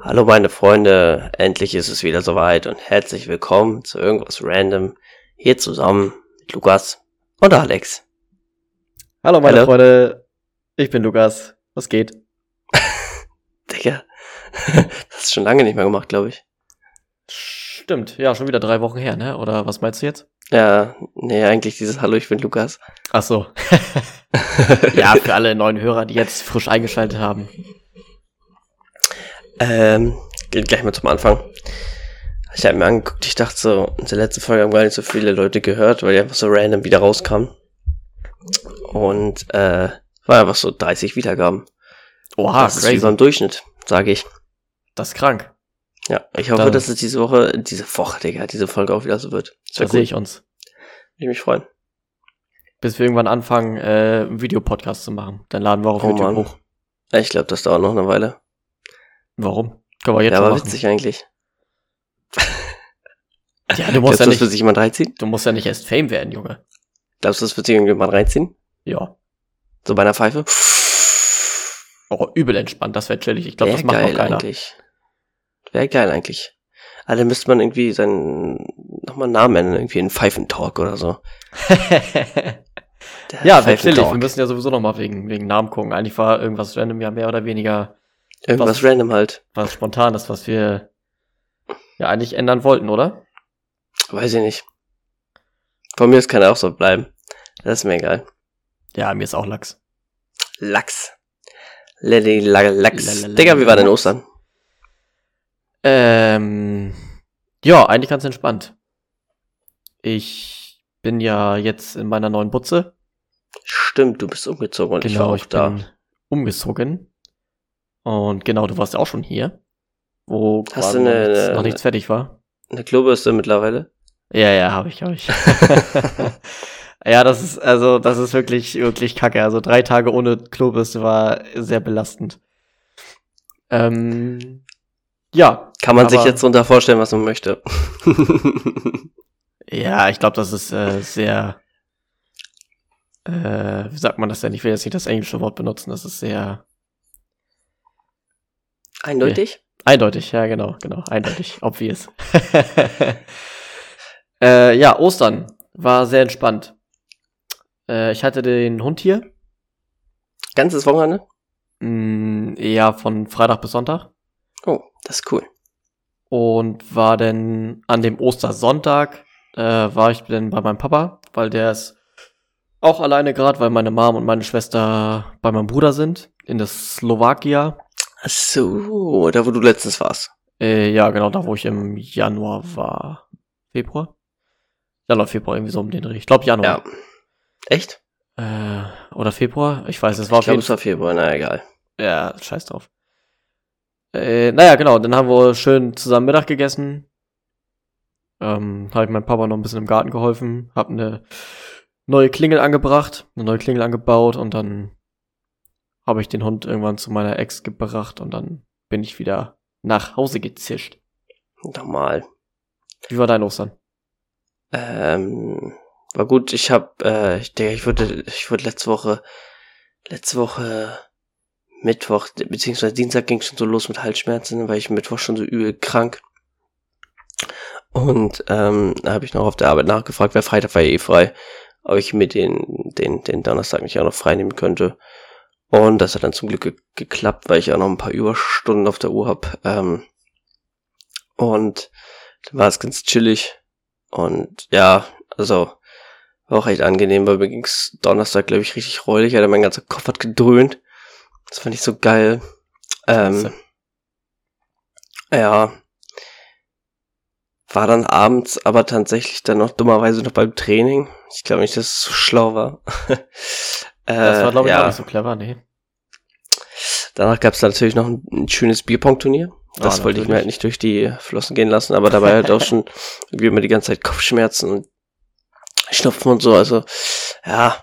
Hallo meine Freunde, endlich ist es wieder soweit und herzlich willkommen zu irgendwas random hier zusammen mit Lukas und Alex. Hallo meine Hallo. Freunde, ich bin Lukas. Was geht? Digga, das ist schon lange nicht mehr gemacht, glaube ich. Stimmt, ja, schon wieder drei Wochen her, ne? Oder was meinst du jetzt? Ja, nee, eigentlich dieses Hallo, ich bin Lukas. Ach so. ja, für alle neuen Hörer, die jetzt frisch eingeschaltet haben. Ähm, geht gleich mal zum Anfang. Ich habe mir angeguckt, ich dachte so, in der letzten Folge haben gar nicht so viele Leute gehört, weil die einfach so random wieder rauskamen. Und äh, war einfach so 30 Wiedergaben. Oha, das ist wie crazy. so im Durchschnitt, sage ich. Das ist krank. Ja, ich hoffe, Dann- dass es diese Woche, diese Woche, Digga, diese Folge auch wieder so wird. Das Da wär sehe cool. ich uns. Würde ich mich freuen. Bis wir irgendwann anfangen, äh, einen Videopodcast zu machen. Dann laden wir auch auf Oh YouTube Mann. hoch. Ich glaube, das dauert noch eine Weile. Warum? Können wir jetzt ja, aber machen. witzig eigentlich. Ja, du Glaubst musst du, ja das nicht, wird sich jemand reinziehen? du musst ja nicht erst Fame werden, Junge. Glaubst du, das wird sich irgendjemand reinziehen? Ja. So bei einer Pfeife? Oh, übel entspannt, das wäre chillig. Ich glaube, das macht noch geil keiner. eigentlich. Wäre geil eigentlich. Dann müsste man irgendwie seinen, nochmal einen Namen ändern, irgendwie in Pfeifentalk oder so. Ja. Pfeifentalk. Wir müssen ja sowieso noch mal wegen, wegen Namen gucken. Eigentlich war irgendwas random ja mehr oder weniger Irgendwas was- random halt. was Spontanes, was wir ja eigentlich ändern wollten, oder? Weiß ich nicht. Von mir aus kann er auch so bleiben. Das ist mir egal. Ja, mir ist auch Lachs. Lachs. Lady La- Lachs. Digga, wie war denn. Ostern? Ähm, ja, eigentlich ganz entspannt. Ich bin ja jetzt in meiner neuen Butze. Stimmt, du bist umgezogen und ich war auch Genau, ich da. bin umgezogen. Und genau, du warst ja auch schon hier. Wo Hast du noch, eine- nichts, noch eine- nichts fertig war. Eine Klobürste mittlerweile. Ja, ja, habe ich, habe ich. ja, das ist, also, das ist wirklich, wirklich kacke. Also drei Tage ohne Klobürste war sehr belastend. Ähm, ja, Kann man sich Aber- jetzt unter vorstellen, was man möchte. ja, ich glaube, das ist äh, sehr, äh, wie sagt man das denn? Ich will jetzt nicht das englische Wort benutzen. Das ist sehr Eindeutig? eindeutig. Ja, genau, genau, eindeutig, obvious. äh, ja, Ostern war sehr entspannt. Äh, ich hatte den Hund hier. Ganzes Wochenende? Mm, ja, von Freitag bis Sonntag. Oh, das ist cool. Und war dann an dem Ostersonntag, äh, war ich dann bei meinem Papa, weil der ist auch alleine gerade, weil meine Mom und meine Schwester bei meinem Bruder sind, in der Slowakia. Ach so, da wo du letztens warst. Äh, ja, genau, da wo ich im Januar war. Februar? Januar, Februar, irgendwie so um den Dreh. Ich glaube Januar. Ja. Echt? Äh, oder Februar? Ich weiß, es war Ich auf glaube, es war Februar, na egal. Ja, scheiß drauf. Äh, naja, genau, dann haben wir schön zusammen Mittag gegessen. Ähm, habe ich meinem Papa noch ein bisschen im Garten geholfen, hab eine neue Klingel angebracht, eine neue Klingel angebaut und dann habe ich den Hund irgendwann zu meiner Ex gebracht und dann bin ich wieder nach Hause gezischt. Normal. Wie war dein Ostern? Ähm, war gut, ich hab, äh, ich denke, ich wurde, ich wurde letzte Woche, letzte Woche Mittwoch, beziehungsweise Dienstag ging schon so los mit Halsschmerzen, weil ich Mittwoch schon so übel krank. Und ähm, da habe ich noch auf der Arbeit nachgefragt, weil Freitag war ja eh frei, ob ich mir den, den, den Donnerstag nicht auch noch frei nehmen könnte. Und das hat dann zum Glück ge geklappt, weil ich auch noch ein paar Überstunden auf der Uhr hab. Ähm, und dann war es ganz chillig. Und ja, also war auch echt angenehm, weil mir ging's Donnerstag, glaube ich, richtig räudig. Alter, mein ganzer Kopf hat gedröhnt. Das fand ich so geil. Ähm, ja. War dann abends aber tatsächlich dann noch dummerweise noch beim Training. Ich glaube nicht, dass es so schlau war. Das war, glaube ich, Äh, ja. auch nicht so clever, nee. Danach gab's da natürlich noch ein, ein schönes Bierpong-Turnier. Das Ah, wollte ich mir halt nicht durch die Flossen gehen lassen, aber dabei halt auch schon irgendwie immer die ganze Zeit Kopfschmerzen und Schnupfen und so. Also, ja,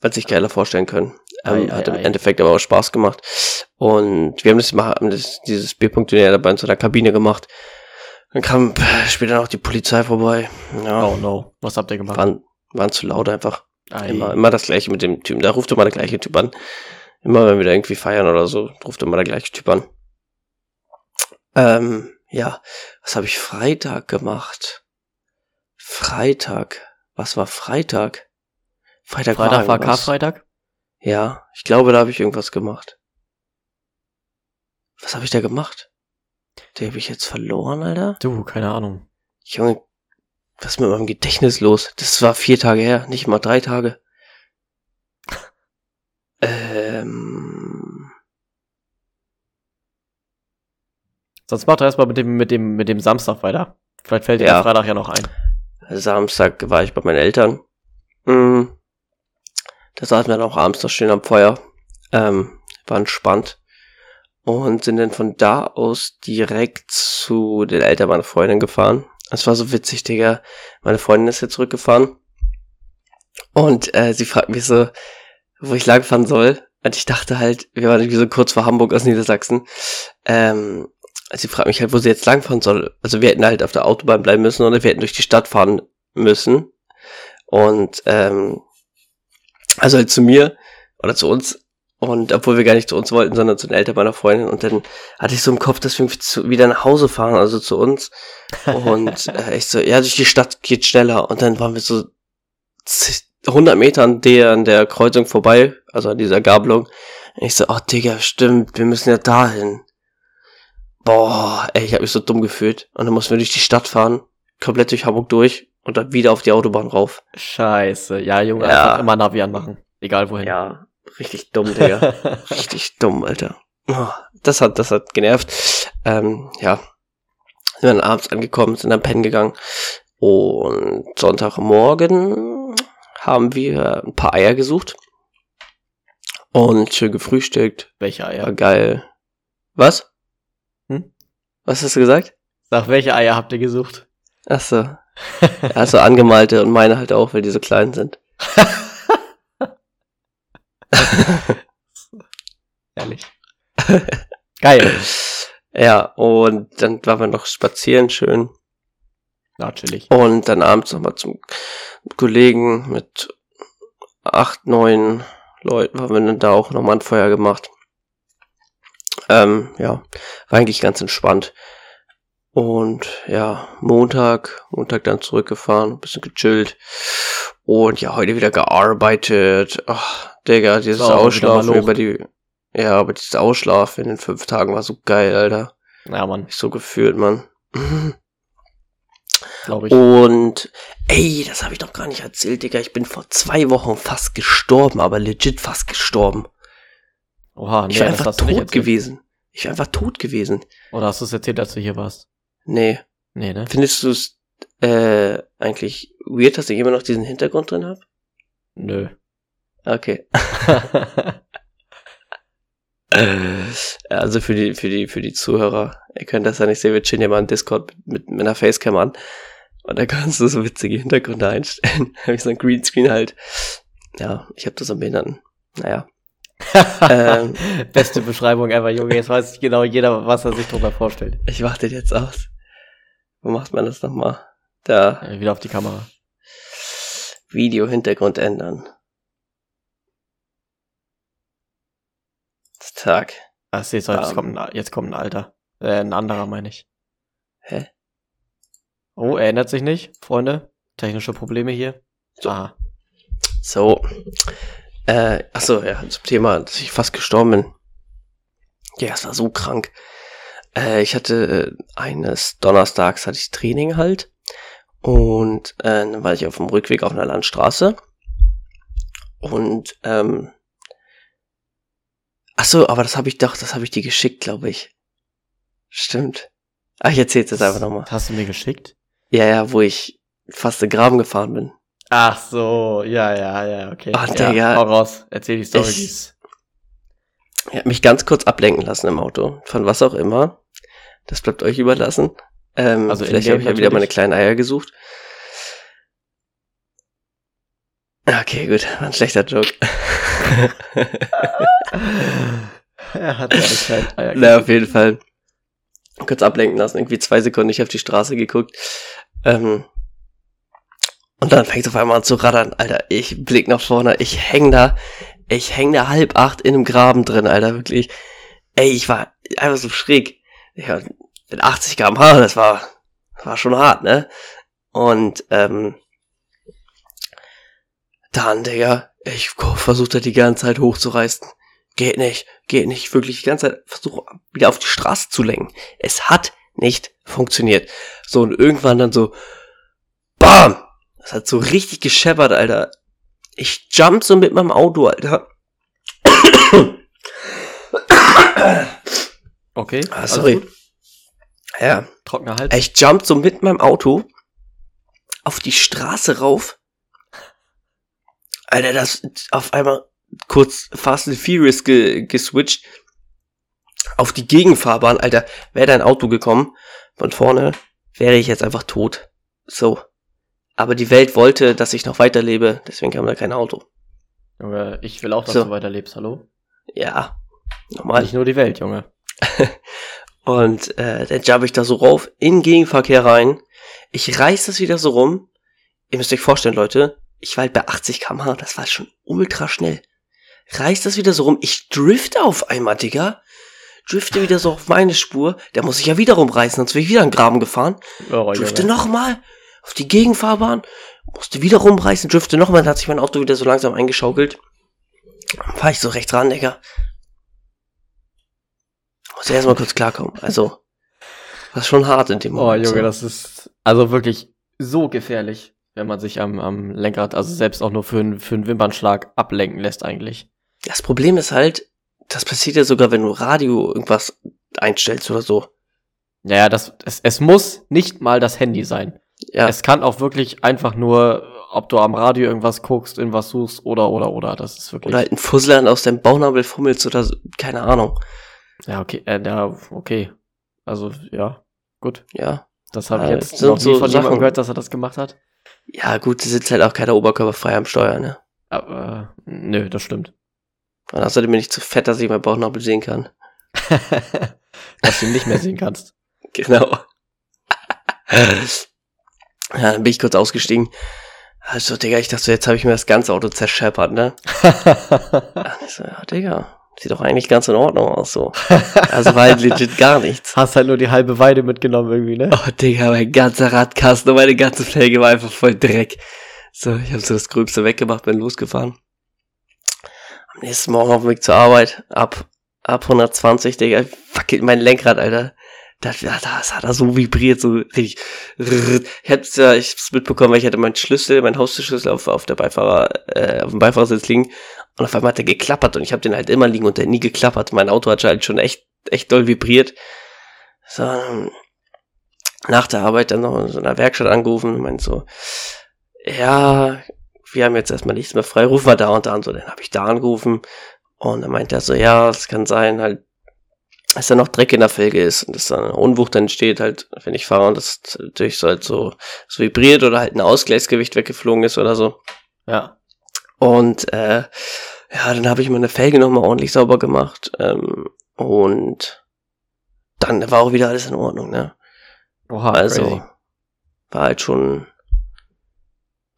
wird sich geiler vorstellen können. Ähm, Ei, ei, hat im ei. Endeffekt aber auch Spaß gemacht. Und wir haben das haben das, dieses Bierpunkt-Turnier dabei in so einer Kabine gemacht. Dann kam später noch die Polizei vorbei. Ja, Oh no, was habt ihr gemacht? waren, waren zu laut einfach. Ei. Immer, immer das gleiche mit dem Typen. Da ruft immer der gleiche Typ an. Immer wenn wir da irgendwie feiern oder so, ruft immer der gleiche Typ an. Ähm, ja, was habe ich Freitag gemacht? Freitag. Was war Freitag? Freitag, Freitag war, war Karfreitag? Ja, ich glaube, da habe ich irgendwas gemacht. Was habe ich da gemacht? Der habe ich jetzt verloren, Alter. Du, keine Ahnung. Junge, was ist mit meinem Gedächtnis los? Das war vier Tage her, nicht mal drei Tage. ähm. Sonst macht er erstmal mit dem, mit dem, mit dem Samstag weiter. Vielleicht fällt dir ja. der Freitag ja noch ein. Samstag war ich bei meinen Eltern. Mhm. Da saßen wir dann auch abends noch schön am Feuer. Ähm, war entspannt. Und sind dann von da aus direkt zu den Eltern meiner Freundin gefahren. Es war so witzig, Digga. Meine Freundin ist jetzt zurückgefahren. Und äh, sie fragt mich so, wo ich langfahren soll. Und ich dachte halt, wir waren irgendwie so kurz vor Hamburg aus Niedersachsen. Ähm, sie fragt mich halt, wo sie jetzt langfahren soll. Also wir hätten halt auf der Autobahn bleiben müssen oder wir hätten durch die Stadt fahren müssen. Und ähm, also halt zu mir oder zu uns. Und obwohl wir gar nicht zu uns wollten, sondern zu den Eltern meiner Freundin. Und dann hatte ich so im Kopf, dass wir zu, wieder nach Hause fahren, also zu uns. Und äh, ich so, ja, durch die Stadt geht schneller. Und dann waren wir so 100 Meter an der, an der Kreuzung vorbei, also an dieser Gabelung. Und ich so, oh Digga, stimmt, wir müssen ja dahin. Boah, ey, ich habe mich so dumm gefühlt. Und dann mussten wir durch die Stadt fahren, komplett durch Hamburg durch und dann wieder auf die Autobahn rauf. Scheiße. Ja, Junge, ja. einfach immer Navi anmachen. Egal wohin. Ja, richtig dumm, Digga. richtig dumm, Alter. Oh, das hat, das hat genervt. Ähm, ja. Sind dann abends angekommen, sind dann pennen gegangen. Und Sonntagmorgen haben wir ein paar Eier gesucht. Und schön gefrühstückt. Welche Eier? War geil. Was? Hm? Was hast du gesagt? Sag, welche Eier habt ihr gesucht? Ach so. Also angemalte und meine halt auch, weil die so klein sind. Ehrlich. Geil. Ja, und dann waren wir noch spazieren schön. Natürlich. Und dann abends nochmal zum Kollegen mit acht, neun Leuten haben wir dann da auch nochmal ein Feuer gemacht. Ähm, ja, war eigentlich ganz entspannt. Und ja, Montag, Montag dann zurückgefahren, ein bisschen gechillt. Und ja, heute wieder gearbeitet. Ach, Digga, dieses so, Ausschlafen über die. Ja, aber dieses Ausschlafen in den fünf Tagen war so geil, Alter. Ja, Mann. Ich so gefühlt, Mann. Glaube ich. Und ey, das habe ich doch gar nicht erzählt, Digga. Ich bin vor zwei Wochen fast gestorben, aber legit fast gestorben. Oha, nee, ich war einfach tot gewesen. Ich war einfach tot gewesen. Oder hast du es erzählt, als du hier warst? Nee. Nee, ne? Findest du es äh, eigentlich weird, dass ich immer noch diesen Hintergrund drin habe? Nö. Okay. also für die, für die, für die Zuhörer, ihr könnt das ja nicht sehen, wir chillen ja mal im Discord mit, mit einer Facecam an. Und da kannst du so witzige Hintergrunde einstellen. da habe ich so ein Greenscreen halt. Ja, ich habe das am Behinderten. Naja. ähm, Beste Beschreibung ever, Junge. Jetzt weiß genau jeder, was er sich drüber vorstellt. Ich den jetzt aus. Wo macht man das nochmal? Da. Ja, wieder auf die Kamera. Video-Hintergrund ändern. Tag. Ach, jetzt, jetzt, um, kommt ein, jetzt kommt ein alter. Äh, ein anderer, meine ich. Hä? Oh, erinnert sich nicht, Freunde. Technische Probleme hier. So. Aha. So. Äh, achso, ja, zum Thema, dass ich fast gestorben bin. Ja, es war so krank. Äh, ich hatte äh, eines Donnerstags hatte ich Training halt. Und äh, dann war ich auf dem Rückweg auf einer Landstraße. Und ähm, ach so, aber das habe ich doch, das habe ich dir geschickt, glaube ich. Stimmt. Ach, ich erzähl's jetzt einfach nochmal. Hast du mir geschickt? Ja, ja, wo ich fast in Graben gefahren bin. Ach so, ja, ja, ja, okay. Ach, Digga. Ja, hau raus, erzähl die Story. Ich, ich hab mich ganz kurz ablenken lassen im Auto. Von was auch immer. Das bleibt euch überlassen. Ähm, also vielleicht habe ich ja wieder meine kleinen Eier gesucht. Okay, gut, war ein schlechter Joke. er hat seine kleinen Eier gesucht. Na, auf jeden Fall. Kurz ablenken lassen, irgendwie zwei Sekunden nicht auf die Straße geguckt. Ähm, und dann fängt es auf einmal an zu rattern, Alter. Ich blick nach vorne, ich häng da, ich häng da halb acht in einem Graben drin, Alter, wirklich. Ey, ich war einfach so schräg. Ja, mit 80 km/h, das war, das war schon hart, ne? Und, ähm, dann, Digga, ich versuchte die ganze Zeit hochzureißen. Geht nicht, geht nicht, wirklich die ganze Zeit versuche wieder auf die Straße zu lenken. Es hat nicht funktioniert. So, und irgendwann dann so, BAM! Das hat so richtig gescheppert, Alter. Ich jump so mit meinem Auto, Alter. Okay. Ah, sorry. Ja. Trockener Hals. Ich jump so mit meinem Auto auf die Straße rauf. Alter, das auf einmal kurz Fast and Furious ge geswitcht auf die Gegenfahrbahn. Alter, wäre dein Auto gekommen von vorne, wäre ich jetzt einfach tot. So. Aber die Welt wollte, dass ich noch weiterlebe, deswegen kam da kein Auto. Junge, ich will auch, dass So. du weiterlebst, hallo? Ja, normal. Nicht nur die Welt, Junge. Und äh, dann jump ich da so rauf, in den Gegenverkehr rein. Ich reiß das wieder so rum. Ihr müsst euch vorstellen, Leute, ich war halt bei 80 km/h, das war schon ultra schnell. Reiß das wieder so rum, ich drifte auf einmal, Digga. Drifte wieder so auf meine Spur, der muss sich ja wieder rumreißen, sonst wäre ich wieder in den Graben gefahren. Oh, Drifte Junge. nochmal auf die Gegenfahrbahn, musste wieder rumreißen, drifte nochmal, dann hat sich mein Auto wieder so langsam eingeschaukelt. Dann fahr ich so rechts ran, Digga. Muss erstmal kurz klarkommen. Also, das ist schon hart in dem Oh, Moment. Junge, so. das ist also wirklich so gefährlich, wenn man sich am, am Lenkrad, also selbst auch nur für, einen- für einen Wimpernschlag ablenken lässt eigentlich. Das Problem ist halt, das passiert ja sogar, wenn du Radio irgendwas einstellst oder so. Naja, das, es, es muss nicht mal das Handy sein. Ja, Es kann auch wirklich einfach nur, ob du am Radio irgendwas guckst, irgendwas suchst oder, oder, oder. Das ist wirklich. oder halt ein Fussel aus deinem Bauchnabel fummelst oder so, keine Ahnung. Ja, okay, äh, ja, okay. Also, ja, gut. Ja. Das habe ich Äh, jetzt sind noch nie so von jemandem Sachen. gehört, dass er das gemacht hat. Ja, gut, du sitzt halt auch keiner oberkörperfrei am Steuer, ne? Aber, äh, nö, das stimmt. Und außerdem bin ich zu fett, dass ich meinen Bauchnabel sehen kann. dass du ihn nicht mehr sehen kannst. Genau. ja, dann bin ich kurz ausgestiegen. Also, Digga, ich dachte, jetzt habe ich mir das ganze Auto zerscheppert, ne? Ich so, ja, Digga, sieht doch eigentlich ganz in Ordnung aus, so. Also war halt legit gar nichts. Hast halt nur die halbe Weide mitgenommen irgendwie, ne? Oh, Digga, mein ganzer Radkasten und meine ganze Felge war einfach voll Dreck. So, ich habe so das Gröbste weggemacht, bin losgefahren. Am nächsten Morgen auf dem Weg zur Arbeit, ab, ab 120, Digga, fuck it, mein Lenkrad, Alter. Das, das, das hat er so vibriert, so richtig. Ich hab's ja, ich hab's mitbekommen, weil ich hatte meinen Schlüssel, meinen Haustürschlüssel auf, auf der Beifahrer, äh, auf dem Beifahrersitz liegen. Und auf einmal hat er geklappert und ich habe den halt immer liegen und der nie geklappert. Mein Auto hat halt schon echt, echt doll vibriert. So, ähm, nach der Arbeit dann noch in so einer Werkstatt angerufen und meint so, ja, wir haben jetzt erstmal nichts mehr frei, ruf mal da und da an. So, dann habe ich da angerufen und dann meint er so, ja, es kann sein, halt, dass da noch Dreck in der Felge ist und dass da eine Unwucht entsteht, halt, wenn ich fahre und das durch so halt so, so vibriert oder halt ein Ausgleichsgewicht weggeflogen ist oder so. Ja. Und äh, ja, dann habe ich meine Felge nochmal ordentlich sauber gemacht. Ähm, und dann war auch wieder alles in Ordnung, ne? Oha, Also crazy. war halt schon.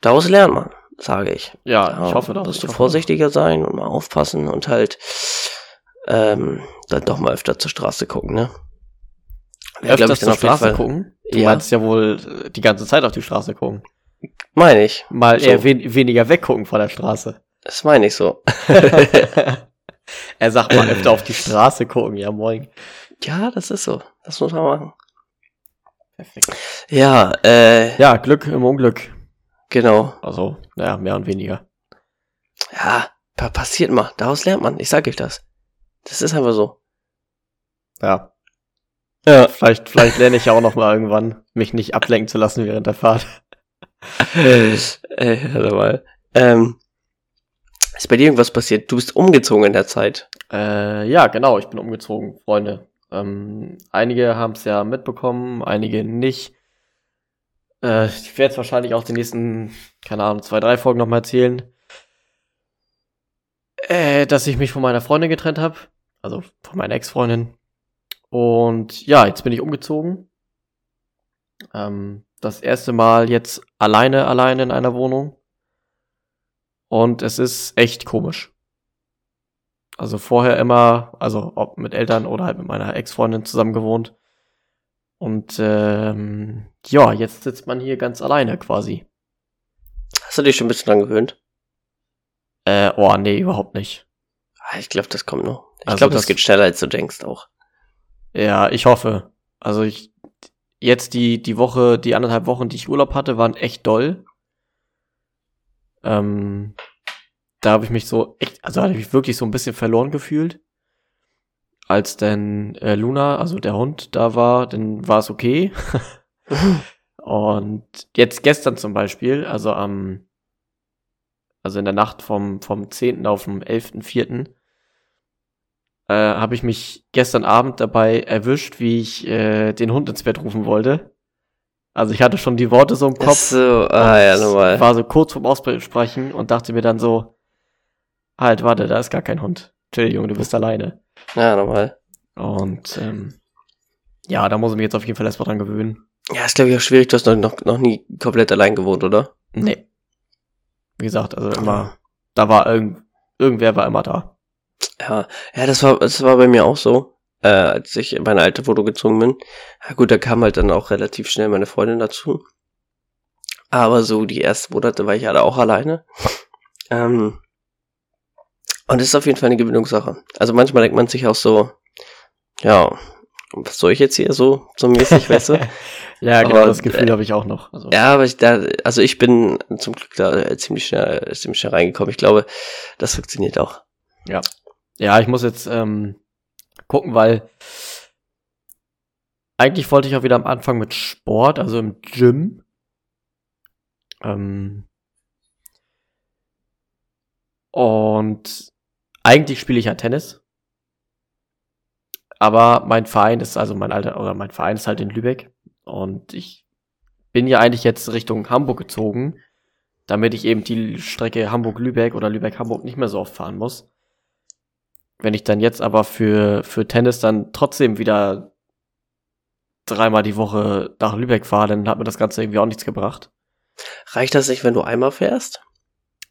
Daraus lernt man, sage ich. Ja, ich hoffe doch. Musst ich du vorsichtiger sein und mal aufpassen und halt ähm, dann doch mal öfter zur Straße gucken, ne? glaub Öfters zur Straße Fall- gucken? Du Ja. meinst ja wohl äh, die ganze Zeit auf die Straße gucken. Meine ich. Mal So. eher wen weniger weggucken von der Straße. Das meine ich so. er sagt mal öfter auf die Straße gucken, ja moin. ja, das ist so. Das muss man machen. Perfekt. Ja, äh, Ja, Glück im Unglück. Genau. Also, ja, mehr und weniger. Ja, pa passiert mal. Daraus lernt man. Ich sag euch das. Das ist einfach so. Ja. Ja. Vielleicht, vielleicht lerne ich ja auch noch mal irgendwann, mich nicht ablenken zu lassen während der Fahrt. äh, warte mal. Ähm, ist bei dir irgendwas passiert? Du bist umgezogen in der Zeit. Äh, ja, genau, ich bin umgezogen, Freunde. Ähm, einige haben es ja mitbekommen, einige nicht. Äh, ich werde es wahrscheinlich auch die nächsten, keine Ahnung, zwei, drei Folgen nochmal erzählen. Äh, dass ich mich von meiner Freundin getrennt habe. Also von meiner Ex-Freundin. Und ja, jetzt bin ich umgezogen. Ähm, das erste Mal jetzt alleine, alleine in einer Wohnung. Und es ist echt komisch. Also vorher immer, also ob mit Eltern oder halt mit meiner Ex-Freundin zusammen gewohnt. Und ähm, ja, jetzt sitzt man hier ganz alleine quasi. Hast du dich schon ein bisschen dran gewöhnt? Äh, oh, nee, überhaupt nicht. Ah, Ich glaube, das kommt noch. Ich Also glaube, das das- geht schneller, als du denkst auch. Ja, ich hoffe. Also ich jetzt die die Woche, die anderthalb Wochen, die ich Urlaub hatte, waren echt doll. Ähm, da habe ich mich so echt, also hatte ich mich wirklich so ein bisschen verloren gefühlt. Als dann äh, Luna, also der Hund, da war, dann war es okay. Und jetzt gestern zum Beispiel, also am, also in der Nacht vom, vom 10. auf den 11.4., äh, habe ich mich gestern Abend dabei erwischt, wie ich äh, den Hund ins Bett rufen wollte. Also ich hatte schon die Worte so im Kopf. so, ah ja, normal. War so kurz vorm Aussprechen und dachte mir dann so, halt, warte, da ist gar kein Hund. Chill, Junge, du bist alleine. Ja, normal. Und ähm, ja, da muss ich mich jetzt auf jeden Fall erstmal dran gewöhnen. Ja, ist glaube ich auch schwierig. Du hast noch, noch, noch nie komplett allein gewohnt, oder? Nee. Wie gesagt, also immer, da war irgend, irgendwer war immer da. Ja, ja, das war, das war bei mir auch so, äh, als ich in meine alte Wohnung gezogen bin. Ja gut, da kam halt dann auch relativ schnell meine Freundin dazu. Aber so die ersten Monate war ich halt auch alleine. Ähm, und es ist auf jeden Fall eine Gewöhnungssache. Also manchmal denkt man sich auch so, ja, was soll ich jetzt hier so, so mäßig, weißt du? ja, genau, Aber, das Gefühl äh, habe ich auch noch. Also, Ja, aber ich da, also ich bin zum Glück da äh, ziemlich schnell, ziemlich schnell reingekommen. Ich glaube, das funktioniert auch. Ja, ich muss jetzt ähm, gucken, weil eigentlich wollte ich auch wieder am Anfang mit Sport, also im Gym. Ähm, und eigentlich spiele ich ja Tennis. Aber mein Verein ist, also mein alter, oder mein Verein ist halt in Lübeck. Und ich bin ja eigentlich jetzt Richtung Hamburg gezogen, damit ich eben die Strecke Hamburg-Lübeck oder Lübeck-Hamburg nicht mehr so oft fahren muss. Wenn ich dann jetzt aber für, für Tennis dann trotzdem wieder dreimal die Woche nach Lübeck fahre, dann hat mir das Ganze irgendwie auch nichts gebracht. Reicht das nicht, wenn du einmal fährst?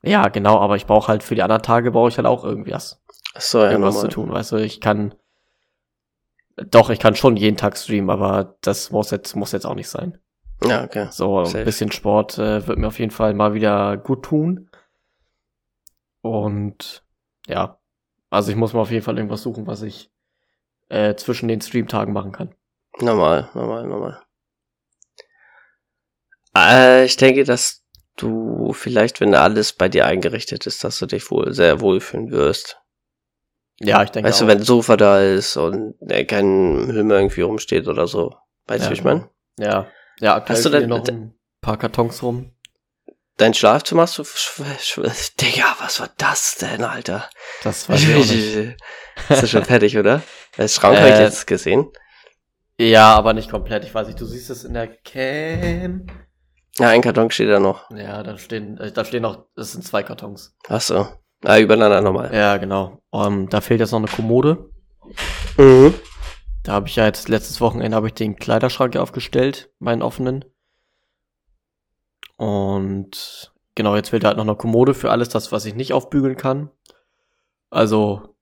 Ja, genau, aber ich brauche halt für die anderen Tage brauche ich halt auch irgendwie was, so, ja, irgendwas normal. zu tun. Weißt du, ich kann doch, ich kann schon jeden Tag streamen, aber das muss jetzt, muss jetzt auch nicht sein. Ja, okay. So, Safe. ein bisschen Sport äh, wird mir auf jeden Fall mal wieder gut tun. Und ja, also ich muss mir auf jeden Fall irgendwas suchen, was ich äh, zwischen den Streamtagen machen kann. Normal, normal, normal. Äh, ich denke, dass du vielleicht, wenn alles bei dir eingerichtet ist, dass du dich wohl sehr wohlfühlen wirst. Ja, ich denke weißt du, auch. wenn ein Sofa da ist und äh, kein mehr irgendwie rumsteht oder so. Weißt du, Ja, wie ich meine? Ja, ja, aktuell Hast du denn- noch ein paar Kartons rum. Dein Schlafzimmer hast du, Digga, was war das denn, Alter? Das auch nicht. Ist das schon fertig, oder? Das Schrank habe ich Äh, jetzt gesehen. Ja, aber nicht komplett. Ich weiß nicht, du siehst es in der Cam. Ja, ein Karton steht da noch. Ja, da stehen, äh, da stehen noch, es sind zwei Kartons. Ach so. Ah, übereinander nochmal. Ja, genau. Ähm, da fehlt jetzt noch eine Kommode. Mhm. Da habe ich ja jetzt letztes Wochenende habe ich den Kleiderschrank aufgestellt, meinen offenen. Und genau, jetzt fehlt halt noch eine Kommode für alles das, was ich nicht aufbügeln kann. Also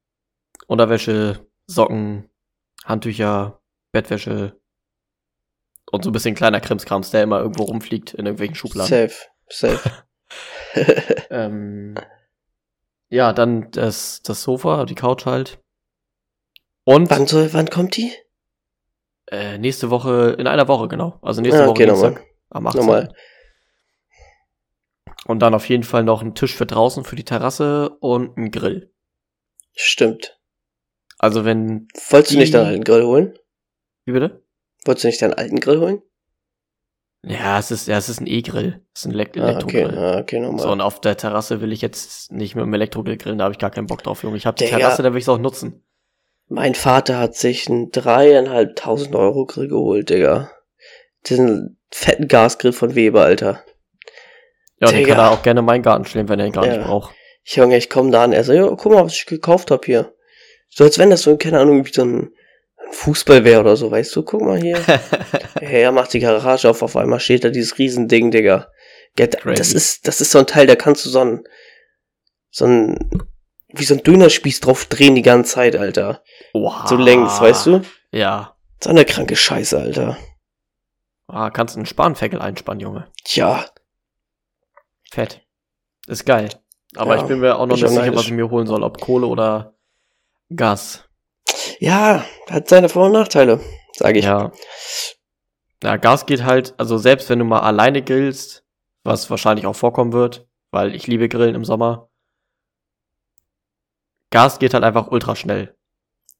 Unterwäsche, Socken, Handtücher, Bettwäsche und so ein bisschen kleiner Krimskrams, der immer irgendwo rumfliegt in irgendwelchen Schubladen. Safe. Safe. Ähm, ja, dann das, das Sofa, die Couch halt. Und wann soll, wann kommt die? äh, nächste Woche, in einer Woche, genau. Also nächste Ah, Woche okay, Dienstag nochmal. am 18. Nochmal. Und dann auf jeden Fall noch ein Tisch für draußen für die Terrasse und ein Grill. Stimmt. Also wenn, Wolltest du nicht deinen alten Grill holen? wie bitte? Wolltest du nicht deinen alten Grill holen? Ja, es ist, ja, es ist ein E-Grill. Es ist ein Elekt Ah, okay, Elektrogrill. ah, okay, nochmal. So, und auf der Terrasse will ich jetzt nicht mit dem Elektrogrill grillen, da habe ich gar keinen Bock drauf, Junge. Ich habe die Digga. Terrasse, da will ich es auch nutzen. Mein Vater hat sich einen dreieinhalbtausend Euro Grill geholt, Digga. Diesen fetten Gasgrill von Weber, Alter. Ja, und den Digga. kann er auch gerne in meinen Garten stellen, wenn er ihn gar Ja. nicht braucht. Junge, ich komm da an, er so, ja, guck mal, was ich gekauft hab hier. So als wenn das so, keine Ahnung, wie so ein Fußball wäre oder so, weißt du? Guck mal hier. er macht die Garage auf, auf einmal steht da dieses Riesending, Digga. Ja, das ist, das ist so ein Teil, da kannst du so ein, so ein, wie so ein Dönerspieß drauf drehen die ganze Zeit, Alter. wow. So längs, weißt du? Ja. So eine kranke Scheiße, Alter. Ah, kannst einen Spanferkel einspannen, Junge. Tja, Fett. Ist geil. Aber Ja, ich bin mir auch noch ich nicht sicher, was ich mir holen soll, ob Kohle oder Gas. Ja, hat seine Vor- und Nachteile, sage ich. Ja. Ja, Gas geht halt, also selbst wenn du mal alleine grillst, was wahrscheinlich auch vorkommen wird, weil ich liebe Grillen im Sommer. Gas geht halt einfach ultra schnell.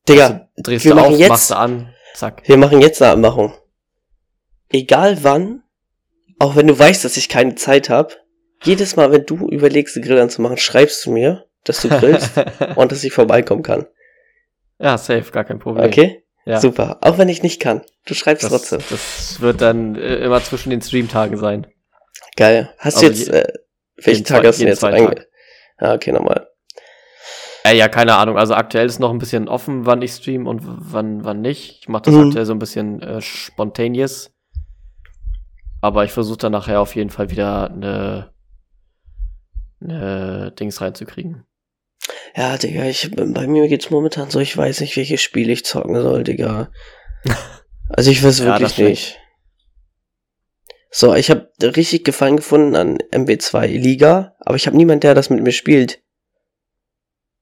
Digga, Du drehst wir du machen auf, jetzt- machst du an, zack. wir machen jetzt eine Abmachung. Egal wann, auch wenn du weißt, dass ich keine Zeit habe, jedes Mal, wenn du überlegst, einen Grill anzumachen, schreibst du mir, dass du grillst und dass ich vorbeikommen kann. Ja, safe, gar kein Problem. Okay? Ja. Super. Auch wenn ich nicht kann. Du schreibst Das, trotzdem. das wird dann äh, immer zwischen den Streamtagen sein. Geil. Hast Also du jetzt, je- äh, welchen Tag zwei- hast du jetzt einge... Ah, okay, nochmal. Äh, ja, keine Ahnung. Also aktuell ist noch ein bisschen offen, wann ich stream und wann, wann nicht. Ich mache das Mhm. aktuell so ein bisschen äh, spontaneous. Aber ich versuche dann nachher auf jeden Fall wieder eine, eine Dings reinzukriegen. Ja, Digga, ich, bei mir geht's momentan so, ich weiß nicht, welches Spiel ich zocken soll, Digga. Also ich weiß Ja, wirklich nicht. So, ich habe richtig Gefallen gefunden an MB2 Liga, aber ich habe niemand, der das mit mir spielt.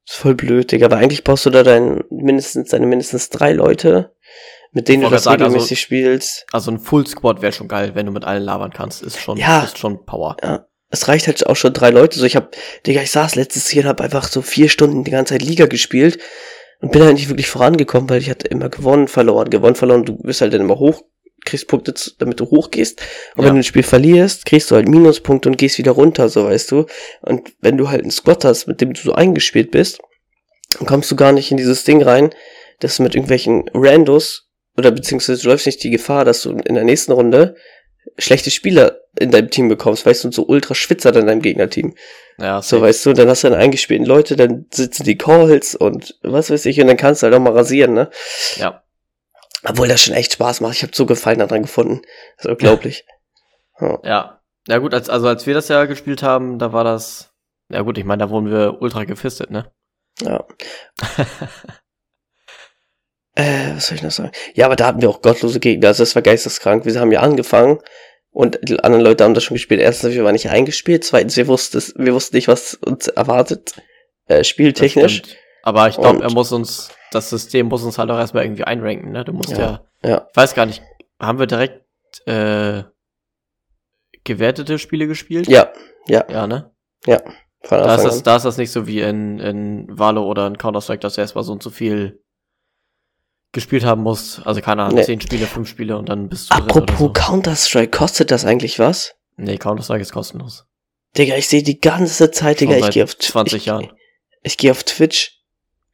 ist voll blöd, Digga, weil eigentlich brauchst du da dein, mindestens, deine mindestens drei Leute, mit denen du das sagen, also- regelmäßig spielst. Also ein Full Squad wäre schon geil, wenn du mit allen labern kannst. Ist schon, Ja. ist schon Power. Es reicht halt auch schon drei Leute. So, ich hab, Digga, ich saß letztes Jahr und hab einfach so vier Stunden die ganze Zeit Liga gespielt und bin halt nicht wirklich vorangekommen, weil ich hatte immer gewonnen, verloren, gewonnen, verloren. Du bist halt dann immer hoch, kriegst Punkte, damit du hochgehst. Und Ja. wenn du ein Spiel verlierst, kriegst du halt Minuspunkte und gehst wieder runter, so weißt du. Und wenn du halt einen Squad hast, mit dem du so eingespielt bist, dann kommst du gar nicht in dieses Ding rein, dass du mit irgendwelchen Randos oder beziehungsweise du läufst nicht die Gefahr, dass du in der nächsten Runde schlechte Spieler in deinem Team bekommst, weißt du, und so ultra Schwitzer in deinem Gegnerteam. Ja, So, safe. weißt du, dann hast du dann eingespielten Leute, dann sitzen die Calls und was weiß ich, und dann kannst du halt auch mal rasieren, ne? ja. Obwohl das schon echt Spaß macht. Ich habe so Gefallen daran gefunden. Das ist unglaublich. Ja. Ja. Ja gut, als, also als wir das ja gespielt haben, da war das. Ja gut, ich meine, da wurden wir ultra gefistet, ne? ja. Äh, was soll ich noch sagen? Ja, aber da hatten wir auch gottlose Gegner. Also das war geisteskrank. Wir haben ja angefangen und die anderen Leute haben das schon gespielt. Erstens, wir waren nicht eingespielt. Zweitens, wir wussten, wir wussten nicht, was uns erwartet. Äh, spieltechnisch. Aber ich glaube, er muss uns, das System muss uns halt auch erstmal irgendwie einranken, ne? Du musst ja, Ja, ja. ich weiß gar nicht, haben wir direkt äh, gewertete Spiele gespielt? Ja, ja, Ja, ne? von Da ist, das, da ist das nicht so wie in, in Valo oder in Counter-Strike, dass du erstmal so und so viel gespielt haben musst. Also keine Ahnung, Nee. zehn Spiele, fünf Spiele und dann bist du Apropos so. Counter-Strike, kostet das eigentlich was? Nee, Counter-Strike ist kostenlos. Digga, ich sehe die ganze Zeit, Digga, ich gehe auf, Tw- 20 ich, Jahren. Ich gehe auf Twitch.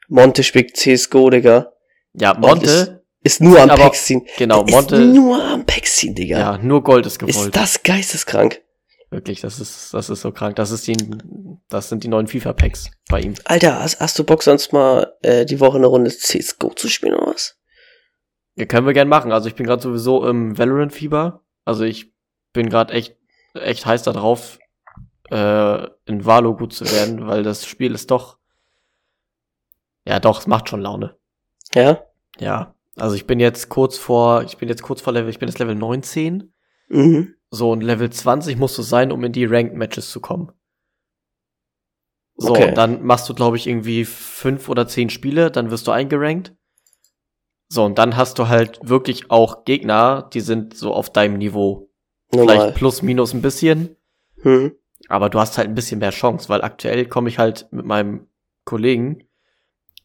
Monte spielt CSGO, Digga. Ja, Monte, Ist nur am Aber- ziehen. genau, Monte, Ist nur am ziehen, Digga. ja, nur Gold ist ist gewollt. das geisteskrank. Wirklich, das ist, das ist so krank. Das ist die, das sind die neuen FIFA-Packs bei ihm. Alter, hast, hast du Bock sonst mal äh, die Woche eine Runde CSGO zu spielen oder was? Ja, können wir gern machen. Also ich bin gerade sowieso im Valorant-Fieber. Also ich bin gerade echt, echt heiß darauf, äh, in Valo gut zu werden, weil das Spiel ist doch, ja doch, es macht schon Laune. Ja? Ja, also ich bin jetzt kurz vor, ich bin jetzt kurz vor Level, ich bin jetzt Level 19. Mhm. So, und Level 20 musst du sein, um in die Ranked Matches zu kommen. So, Okay. dann machst du, glaube ich, irgendwie fünf oder zehn Spiele, dann wirst du eingerankt. So, und dann hast du halt wirklich auch Gegner, die sind so auf deinem Niveau. Normal. Vielleicht plus, minus ein bisschen, Hm. aber du hast halt ein bisschen mehr Chance, weil aktuell komme ich halt mit meinem Kollegen,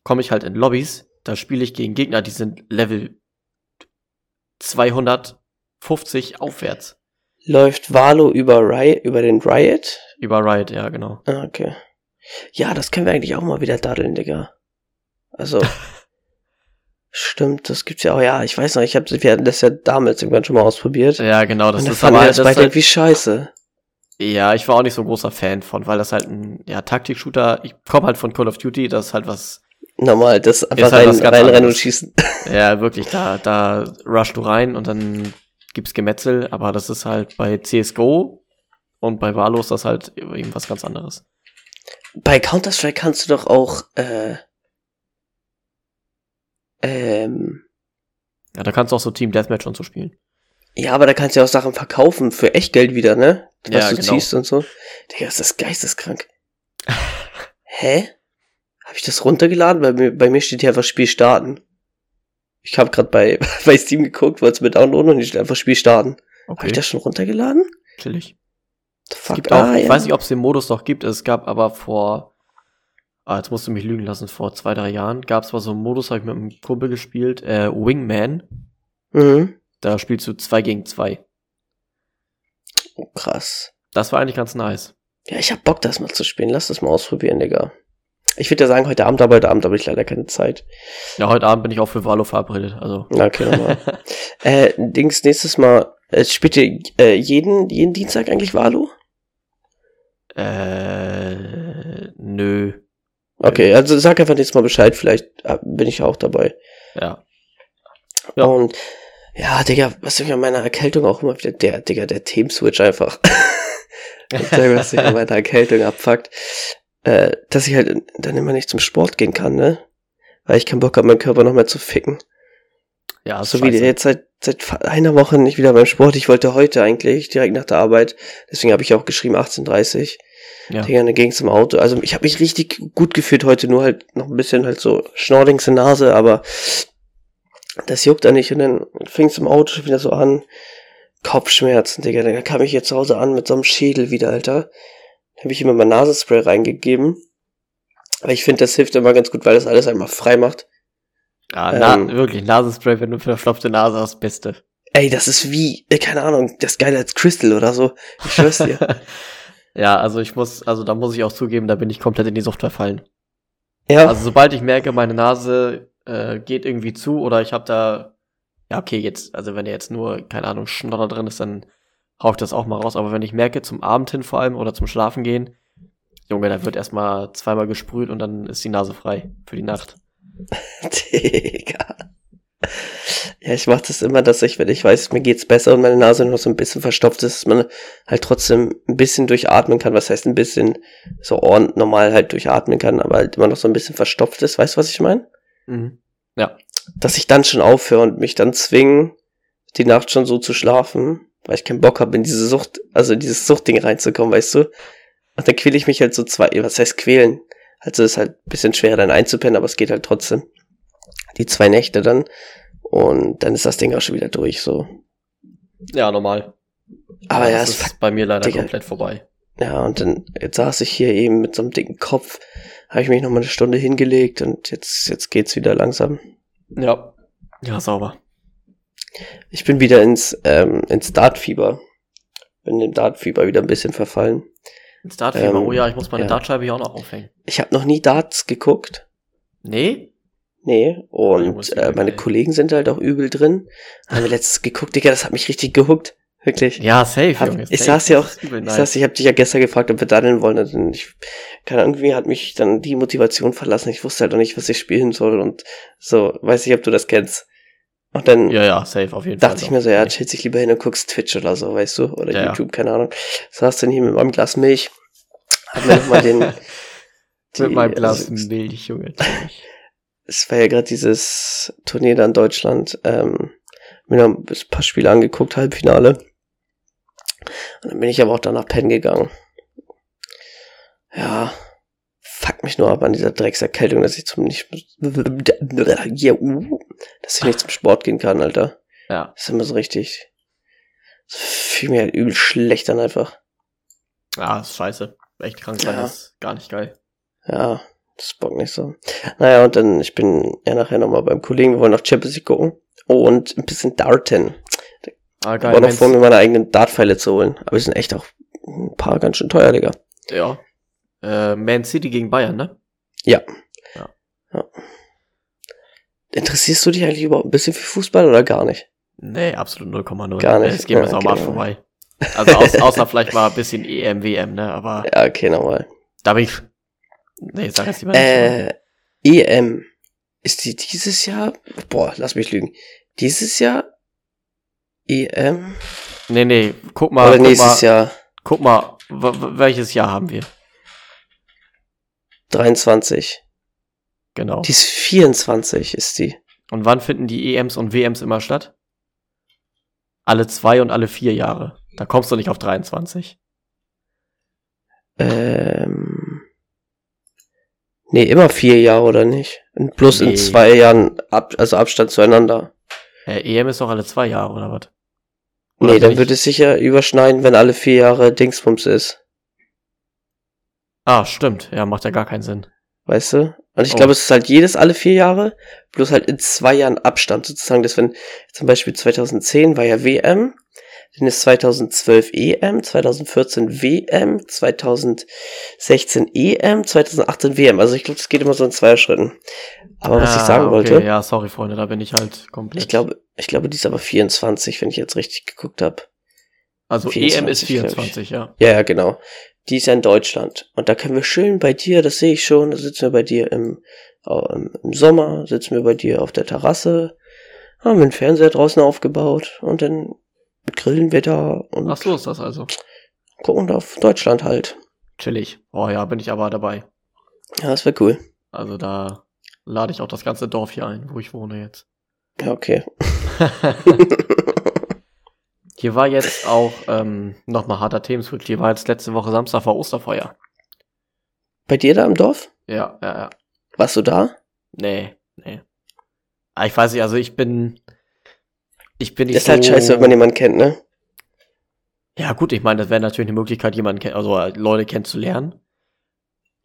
komme ich halt in Lobbys, da spiele ich gegen Gegner, die sind Level 250 aufwärts. Läuft Valo über Riot, über den Riot? Über Riot, ja, genau. Ah, okay. Ja, das können wir eigentlich auch mal wieder daddeln, Digga. Also. stimmt, das gibt's ja auch. Ja, ich weiß noch, ich hab, wir hatten das ja damals irgendwann schon mal ausprobiert. Ja, genau, das und ist aber das das ist halt, irgendwie scheiße. Ja, ich war auch nicht so ein großer Fan von, weil das halt ein ja, Taktik-Shooter, ich komme halt von Call of Duty, das ist halt was, Normal, das einfach halt rein, ganz reinrennen und schießen. ja, wirklich, da, da rush du rein und dann gibt's Gemetzel, aber das ist halt bei CSGO und bei Valo ist das halt irgendwas ganz anderes. Bei Counter-Strike kannst du doch auch, äh, ähm, Ja, da kannst du auch so Team Deathmatch und so spielen. Ja, aber da kannst du ja auch Sachen verkaufen für Echtgeld wieder, ne? Was Ja, du genau. ziehst und so. Digga, ist das geisteskrank. Hä? Habe ich das runtergeladen? Bei mir, bei mir steht hier einfach Spiel starten. Ich habe gerade bei, bei Steam geguckt, wollte es mir downloaden und hier steht einfach Spiel starten. Habe Okay, ich das schon runtergeladen? Es fuck? gibt auch, Ah, ich ja. weiß nicht, ob es den Modus noch gibt, es gab aber vor, ah, jetzt musst du mich lügen lassen, vor zwei, drei Jahren gab es mal so einen Modus, habe ich mit einem Kumpel gespielt, äh, Wingman, Mhm. da spielst du zwei gegen zwei. Oh, krass. Das war eigentlich ganz nice. Ja, ich hab Bock, das mal zu spielen. Lass das mal ausprobieren, Digga. Ich würde ja sagen, heute Abend, aber heute Abend habe ich leider keine Zeit. Ja, heute Abend bin ich auch für Valo verabredet, also. Okay, nochmal. äh, Dings, nächstes Mal, äh, spielt ihr äh, jeden, jeden Dienstag eigentlich Valo? Äh, nö. Okay, also sag einfach nächstes Mal Bescheid, vielleicht äh, bin ich auch dabei. Ja. Ja. Und ja, Digga, was mich an meiner Erkältung auch immer wieder, der, Digga, der Themenswitch einfach. der, was mich an meiner Erkältung abfuckt, äh, dass ich halt dann immer nicht zum Sport gehen kann, ne? Weil ich keinen Bock habe, meinen Körper noch mehr zu ficken. Ja, So wie jetzt seit, seit einer Woche nicht wieder beim Sport. Ich wollte heute eigentlich, direkt nach der Arbeit. Deswegen habe ich auch geschrieben 18.30 Ja. Digga, dann ging zum Auto. Also ich habe mich richtig gut gefühlt heute, nur halt noch ein bisschen halt so Schnorrings in der Nase, aber das juckt da nicht. Und dann fing es im Auto schon wieder so an. Kopfschmerzen, Digga. Dann kam ich jetzt zu Hause an mit so einem Schädel wieder, Alter. Habe ich immer mein Nasenspray reingegeben. Aber ich finde, das hilft immer ganz gut, weil das alles einmal frei macht. Ja, na, ähm, wirklich, Nasenspray, wenn du verstopfte Nase hast, Beste. Ey, das ist wie, äh, keine Ahnung, das ist geiler als Crystal oder so. Ich schwör's dir. ja, also ich muss, also da muss ich auch zugeben, da bin ich komplett in die Sucht verfallen. Ja, Also sobald ich merke, meine Nase äh, geht irgendwie zu oder ich habe da, ja okay, jetzt, also wenn da jetzt nur, keine Ahnung, Schnodder drin ist, dann hau ich das auch mal raus. Aber wenn ich merke, zum Abend hin vor allem oder zum Schlafen gehen, Junge, da wird erstmal zweimal gesprüht und dann ist die Nase frei für die Nacht. Digga. Ja, ich mach das immer, dass ich, wenn ich weiß, mir geht's besser und meine Nase noch so ein bisschen verstopft ist, dass man halt trotzdem ein bisschen durchatmen kann. Was heißt ein bisschen so ordentlich normal halt durchatmen kann, aber halt immer noch so ein bisschen verstopft ist. Weißt du, was ich meine? Mhm. Ja. Dass ich dann schon aufhöre und mich dann zwingen, die Nacht schon so zu schlafen, weil ich keinen Bock habe, in diese Sucht, also in dieses Suchtding reinzukommen, weißt du? Und dann quäle ich mich halt so zwei, was heißt quälen? Also ist halt ein bisschen schwerer dann einzupennen, aber es geht halt trotzdem. Die zwei Nächte dann. Und dann ist das Ding auch schon wieder durch, so. Ja, normal. Aber ja, das es ist bei mir leider Digga. komplett vorbei. Ja, und dann, jetzt saß ich hier eben mit so einem dicken Kopf, habe ich mich noch mal eine Stunde hingelegt und jetzt, jetzt geht's wieder langsam. Ja. Ja, sauber. Ich bin wieder ins, ähm, ins Dartfieber. Bin dem Dartfieber wieder ein bisschen verfallen. Ins Dartfieber. Ähm, oh ja, ich muss meine ja. Dartscheibe hier auch noch aufhängen. Ich habe noch nie Darts geguckt. Nee? Nee, und äh, meine ey. Kollegen sind halt auch übel drin. Haben wir letztens geguckt, Digga, das hat mich richtig gehuckt. Wirklich. Ja, safe, Hab- Junge. ich safe. saß ja auch- Ich, nice. saß, ich habe dich ja gestern gefragt, ob wir daddeln wollen. Und ich, keine Ahnung, irgendwie hat mich dann die Motivation verlassen. Ich wusste halt noch nicht, was ich spielen soll. Und so, weiß nicht, ob du das kennst. Und dann Ja, ja, safe, auf jeden dachte Fall. ich mir so, ja, chill dich lieber hin und guckst Twitch oder so, weißt du? Oder Ja. YouTube, keine Ahnung. Saß dann hier mit meinem Glas Milch. Hab mir nochmal den... Mit die- meinem Glas also, Milch, Junge. es war ja gerade dieses Turnier da in Deutschland. Ähm, mir noch ein paar Spiele angeguckt, Halbfinale. Und dann bin ich aber auch danach pennen gegangen. Ja, fuck mich nur ab an dieser Dreckserkältung, dass ich zum nicht, Ja, uh, dass ich nicht zum Sport gehen kann, Alter. Ja. Das ist immer so richtig. Das fühlt mir halt übel schlecht an einfach. Ja, ist scheiße. Echt krank sein Ja. ist gar nicht geil. Ja, das bockt nicht so. Naja, und dann, ich bin ja nachher nochmal beim Kollegen, wir wollen noch Champions League gucken. Und ein bisschen darten. Ah, Ich war noch vor, mir meine eigenen Dartpfeile zu holen. Aber die sind echt auch ein paar ganz schön teuer, Digga. Ja. Äh, Man City gegen Bayern, ne? Interessierst du dich eigentlich überhaupt ein bisschen für Fußball oder gar nicht? Nee, absolut 0,0. Gar nicht. Es geht mir Ja, okay, vorbei. Also aus, außer vielleicht mal ein bisschen EM, WM, ne? Aber Ja, okay, nochmal. da bin ich. Nee, sag jetzt lieber nicht. Äh, EM. Ist die dieses Jahr? Boah, lass mich lügen. Dieses Jahr? EM? nee, nee, guck mal, Oder guck nächstes mal, Jahr? guck mal, welches Jahr haben wir? 23. Genau. Die ist 24, ist die. Und wann finden die EMs und WMs immer statt? alle zwei und alle vier Jahre. Da kommst du nicht auf 23. Ähm. Nee, immer vier Jahre oder nicht? Und plus Nee. in zwei Jahren ab, also Abstand zueinander. Äh, EM ist doch alle zwei Jahre, oder was? Oder nee, dann nicht? würde es sicher überschneiden, wenn alle vier Jahre Dingsbums ist. Ah, stimmt. Ja, macht ja gar keinen Sinn. Weißt du? Und ich Oh. glaube, es ist halt jedes alle vier Jahre, bloß halt in zwei Jahren Abstand sozusagen. Das wenn zum Beispiel 2010 war ja WM, dann ist 2012 EM, 2014 WM, 2016 EM, 2018 WM. Also ich glaube, das geht immer so in zwei Schritten. Aber was ich Ah, sagen okay, wollte, Ja, sorry, Freunde, da bin ich halt komplett. ich glaube, ich glaube, die ist aber 24, wenn ich jetzt richtig geguckt habe. also 24, EM ist glaub ich. 24, ja. Ja, ja, genau. Die ist ja in Deutschland. Und da können wir schön bei dir, das sehe ich schon, da sitzen wir bei dir im, im, im Sommer, sitzen wir bei dir auf der Terrasse, haben den Fernseher draußen aufgebaut und dann grillen wir da und Ach so ist das also. gucken auf Deutschland halt. Chillig. Oh ja, bin ich aber dabei. Ja, das wäre cool. Also da lade ich auch das ganze Dorf hier ein, wo ich wohne jetzt. Ja, okay. Hier war jetzt auch ähm, nochmal harter Themenswitch. Hier war jetzt letzte Woche Samstag war Osterfeuer. Bei dir da im Dorf? Ja, ja, ja. Warst du da? Nee, nee. Ah, ich weiß nicht, also ich bin. Ich bin nicht ist halt so- scheiße, wenn man jemanden kennt, ne? Ja, gut, ich meine, das wäre natürlich eine Möglichkeit, jemanden, kenn- also äh, Leute kennenzulernen.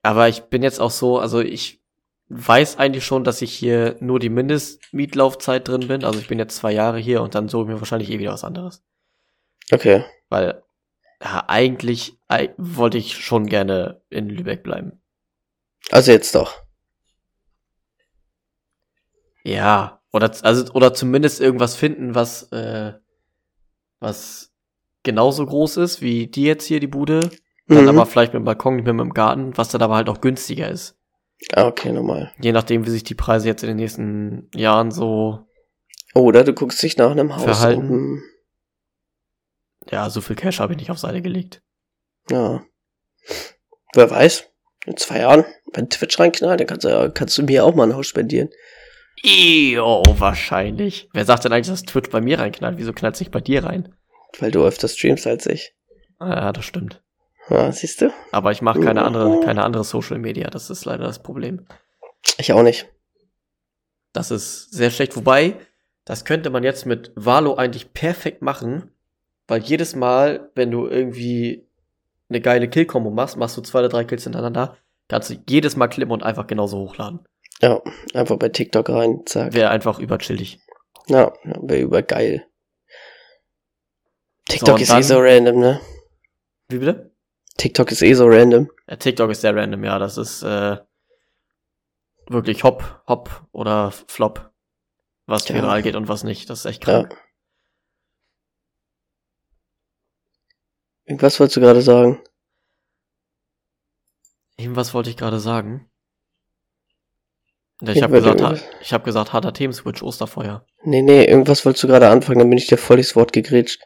Aber ich bin jetzt auch so, also ich weiß eigentlich schon, dass ich hier nur die Mindestmietlaufzeit drin bin. Also ich bin jetzt zwei Jahre hier und dann suche ich mir wahrscheinlich eh wieder was anderes. Okay. Weil, ja, eigentlich ei- wollte ich schon gerne in Lübeck bleiben. Also jetzt doch. Ja, oder, also, oder zumindest irgendwas finden, was, äh, was genauso groß ist wie die jetzt hier, die Bude. Dann Mhm. aber vielleicht mit dem Balkon, nicht mehr mit dem Garten, was dann aber halt auch günstiger ist. Ah, okay, normal. Je nachdem, wie sich die Preise jetzt in den nächsten Jahren so, Oder du guckst dich nach einem Haus Verhalten. um. Ja, so viel Cash habe ich nicht auf Seite gelegt. Ja. Wer weiß, in zwei Jahren, wenn Twitch reinknallt, dann kannst du, kannst du mir auch mal ein Haus spendieren. Io, wahrscheinlich. Wer sagt denn eigentlich, dass Twitch bei mir reinknallt? Wieso knallt es nicht bei dir rein? Weil du öfter streamst als ich. Ja, das stimmt. Ja, siehst du? Aber ich mache keine andere, keine andere Social Media. Das ist leider das Problem. Ich auch nicht. Das ist sehr schlecht. Wobei, das könnte man jetzt mit Valo eigentlich perfekt machen, weil jedes Mal, wenn du irgendwie eine geile Kill-Kombo machst, machst du zwei oder drei Kills hintereinander, kannst du jedes Mal klippen und einfach genauso hochladen. Ja, einfach bei TikTok rein, zack. Wäre einfach überchillig. Ja, wäre übergeil. TikTok und ist dann- eh so random, ne? Wie bitte? TikTok ist eh so random. Ja, TikTok ist sehr random, ja. Das ist äh, wirklich Hop, Hop oder Flop, was Ja. viral geht und was nicht. Das ist echt krank. Ja. Irgendwas wolltest du gerade sagen? Irgendwas wollte ich gerade sagen. Ja, Ich habe gesagt, ha ich habe gesagt, harter Themenswitch, Osterfeuer. Nee, nee, irgendwas wolltest du gerade anfangen, dann bin ich dir voll ins Wort gegrätscht.